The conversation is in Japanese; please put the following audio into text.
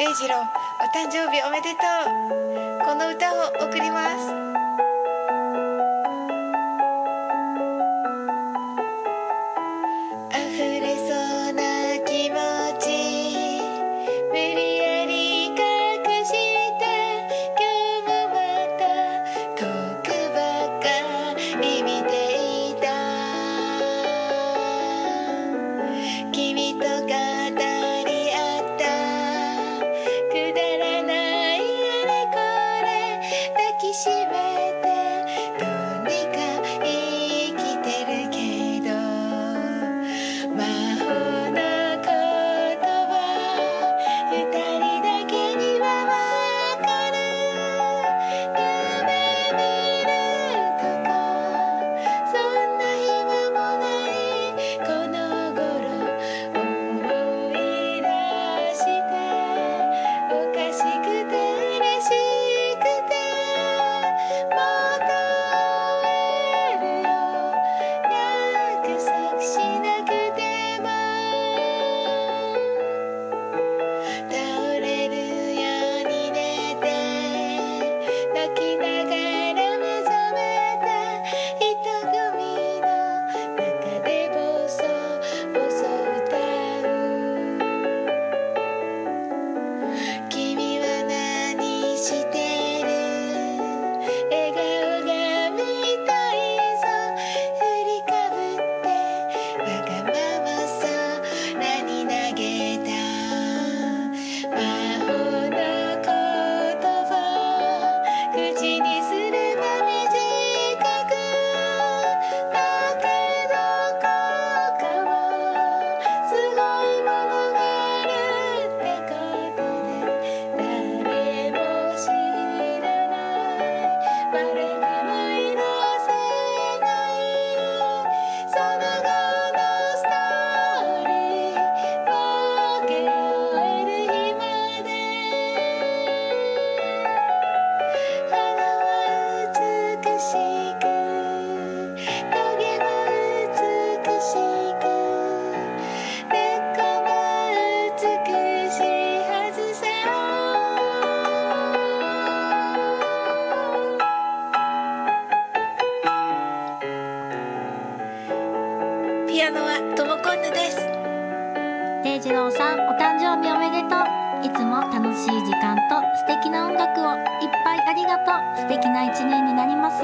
デイジローお誕生日おめでとう。この歌を贈ります。しめのはです。デイジローさんお誕生日おめでとう。いつも楽しい時間と素敵な音楽を。いっぱいありがとう。素敵な一年になります。